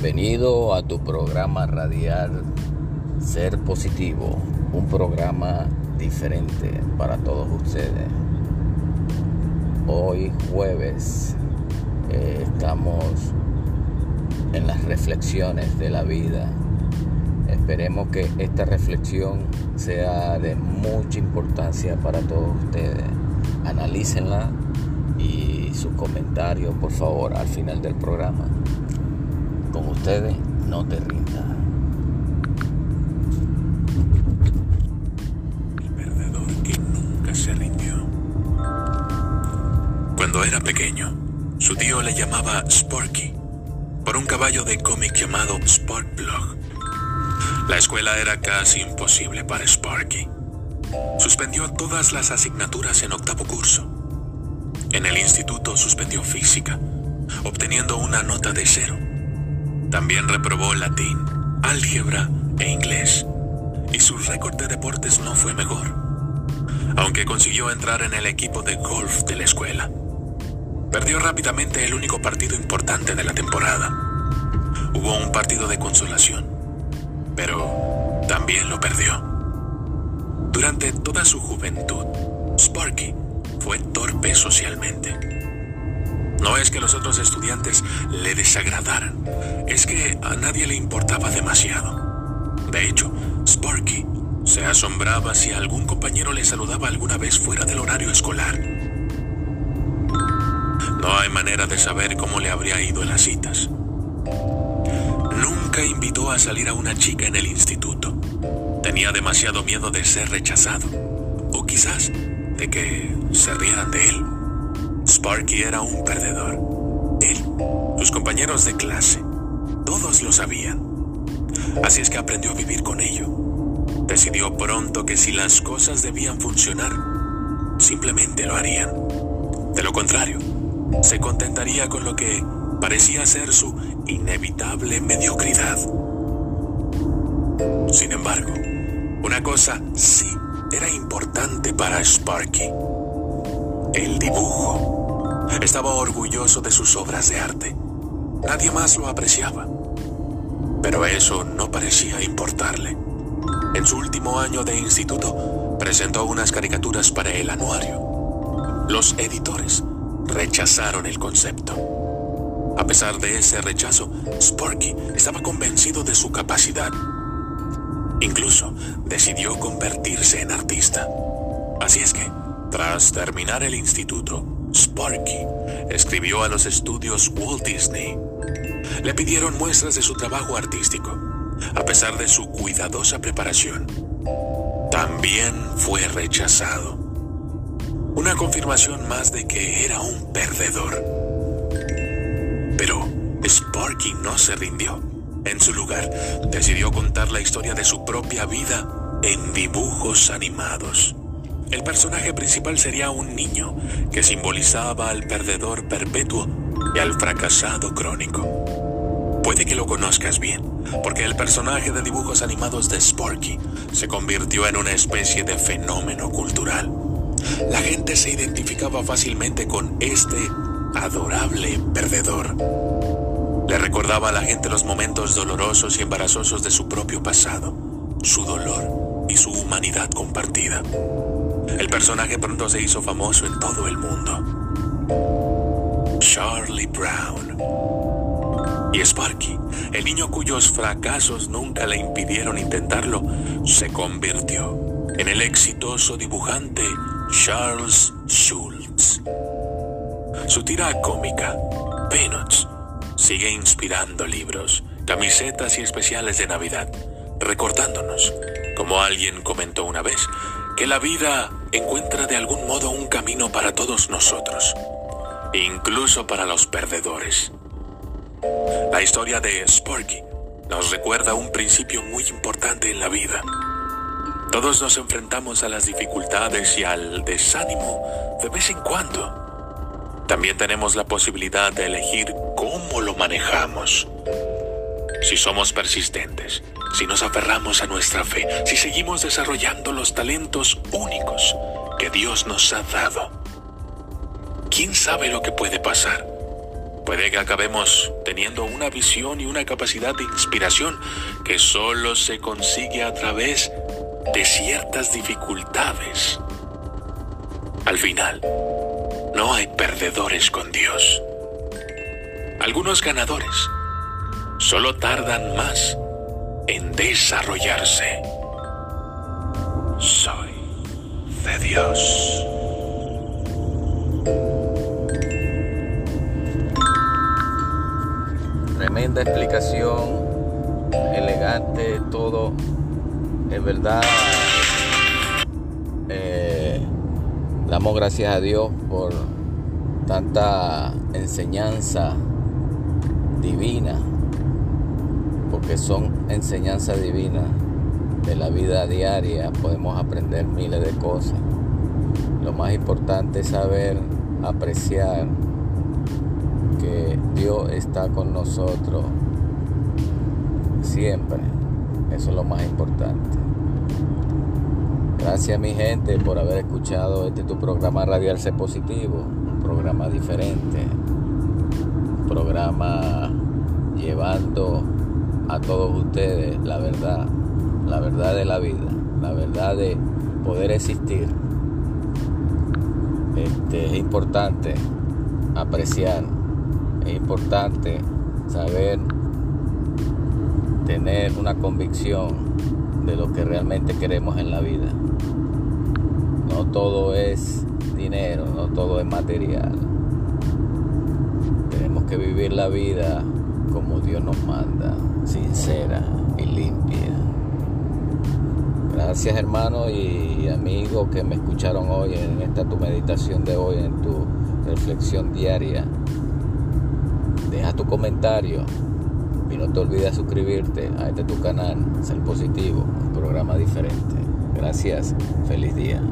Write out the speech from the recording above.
Bienvenido a tu programa radial Ser Positivo, un programa diferente para todos ustedes. Hoy jueves eh, estamos en las reflexiones de la vida. Esperemos que esta reflexión sea de mucha importancia para todos ustedes. Analícenla y sus comentarios, por favor, al final del programa. Ustedes, no te rindas. El perdedor que nunca se rindió. Cuando era pequeño, su tío le llamaba Sporky por un caballo de cómic llamado Sparkplug. La escuela era casi imposible para Sparky. Suspendió todas las asignaturas en octavo curso. En el instituto suspendió física, obteniendo una nota de cero. También reprobó latín, álgebra e inglés. Y su récord de deportes no fue mejor, aunque consiguió entrar en el equipo de golf de la escuela. Perdió rápidamente el único partido importante de la temporada. Hubo un partido de consolación, pero también lo perdió. Durante toda su juventud, Sparky fue torpe socialmente. No es que los otros estudiantes le desagradaran, es que a nadie le importaba demasiado. De hecho, Sparky se asombraba si algún compañero le saludaba alguna vez fuera del horario escolar. No hay manera de saber cómo le habría ido en las citas. Nunca invitó a salir a una chica en el instituto. Tenía demasiado miedo de ser rechazado. O quizás de que se rieran de él. Sparky era un perdedor. Él, sus compañeros de clase, todos lo sabían. Así es que aprendió a vivir con ello. Decidió pronto que si las cosas debían funcionar, simplemente lo harían. De lo contrario, se contentaría con lo que parecía ser su inevitable mediocridad. Sin embargo, una cosa sí era importante para Sparky. El dibujo. Estaba orgulloso de sus obras de arte. Nadie más lo apreciaba. Pero eso no parecía importarle. En su último año de instituto, presentó unas caricaturas para el anuario. Los editores rechazaron el concepto. A pesar de ese rechazo, Sparky estaba convencido de su capacidad. Incluso decidió convertirse en artista. Así es que, tras terminar el instituto, Sparky escribió a los estudios Walt Disney. Le pidieron muestras de su trabajo artístico, a pesar de su cuidadosa preparación. También fue rechazado. Una confirmación más de que era un perdedor. Pero Sparky no se rindió. En su lugar, decidió contar la historia de su propia vida en dibujos animados. El personaje principal sería un niño que simbolizaba al perdedor perpetuo y al fracasado crónico. Puede que lo conozcas bien, porque el personaje de dibujos animados de Sparky se convirtió en una especie de fenómeno cultural. La gente se identificaba fácilmente con este adorable perdedor. Le recordaba a la gente los momentos dolorosos y embarazosos de su propio pasado, su dolor y su humanidad compartida. El personaje pronto se hizo famoso en todo el mundo. Charlie Brown. Y Sparky, el niño cuyos fracasos nunca le impidieron intentarlo, se convirtió en el exitoso dibujante Charles Schultz. Su tira cómica, Peanuts, sigue inspirando libros, camisetas y especiales de Navidad, recordándonos, como alguien comentó una vez, que la vida encuentra de algún modo un camino para todos nosotros, incluso para los perdedores. La historia de Sparky nos recuerda un principio muy importante en la vida. Todos nos enfrentamos a las dificultades y al desánimo de vez en cuando. También tenemos la posibilidad de elegir cómo lo manejamos. Si somos persistentes, si nos aferramos a nuestra fe, si seguimos desarrollando los talentos únicos que Dios nos ha dado. ¿Quién sabe lo que puede pasar? Puede que acabemos teniendo una visión y una capacidad de inspiración que solo se consigue a través de ciertas dificultades. Al final, no hay perdedores con Dios. Algunos ganadores solo tardan más en desarrollarse. Soy de Dios. Tremenda explicación, elegante, todo. Es verdad. Eh, damos gracias a Dios por tanta enseñanza divina, porque son enseñanzas divinas de la vida diaria, podemos aprender miles de cosas. Lo más importante es saber apreciar que Dios está con nosotros siempre. Eso es lo más importante. Gracias mi gente por haber escuchado este tu programa Radial C Positivo, un programa diferente, un programa llevando a todos ustedes la verdad, la verdad de la vida, la verdad de poder existir. Este, es importante apreciar es importante saber tener una convicción de lo que realmente queremos en la vida. No todo es dinero, no todo es material. Tenemos que vivir la vida como Dios nos manda, sincera y limpia. Gracias hermanos y amigos que me escucharon hoy en esta tu meditación de hoy, en tu reflexión diaria. Deja tu comentario y no te olvides suscribirte a este tu canal, Ser Positivo, un programa diferente. Gracias, feliz día.